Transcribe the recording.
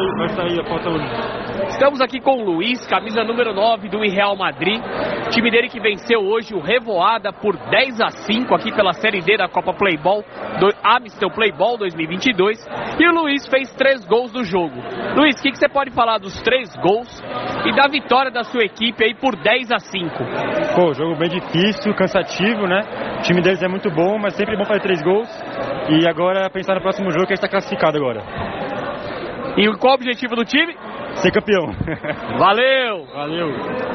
sair, vai sair a falta única. Estamos aqui com o Luiz, camisa número 9 do Real Madrid. Time dele que venceu hoje o Revoada por 10 a 5 aqui pela Série D da Copa Playball, do Amistel Playball 2022. E o Luiz fez três gols no jogo. Luiz, o que, que você pode falar dos três gols e da vitória da sua equipe aí por 10 a 5? Pô, jogo bem difícil, cansativo, né? O time deles é muito bom, mas sempre é bom fazer três gols. E agora pensar no próximo jogo que a gente está classificado agora. E qual o objetivo do time? Ser campeão. Valeu! Valeu!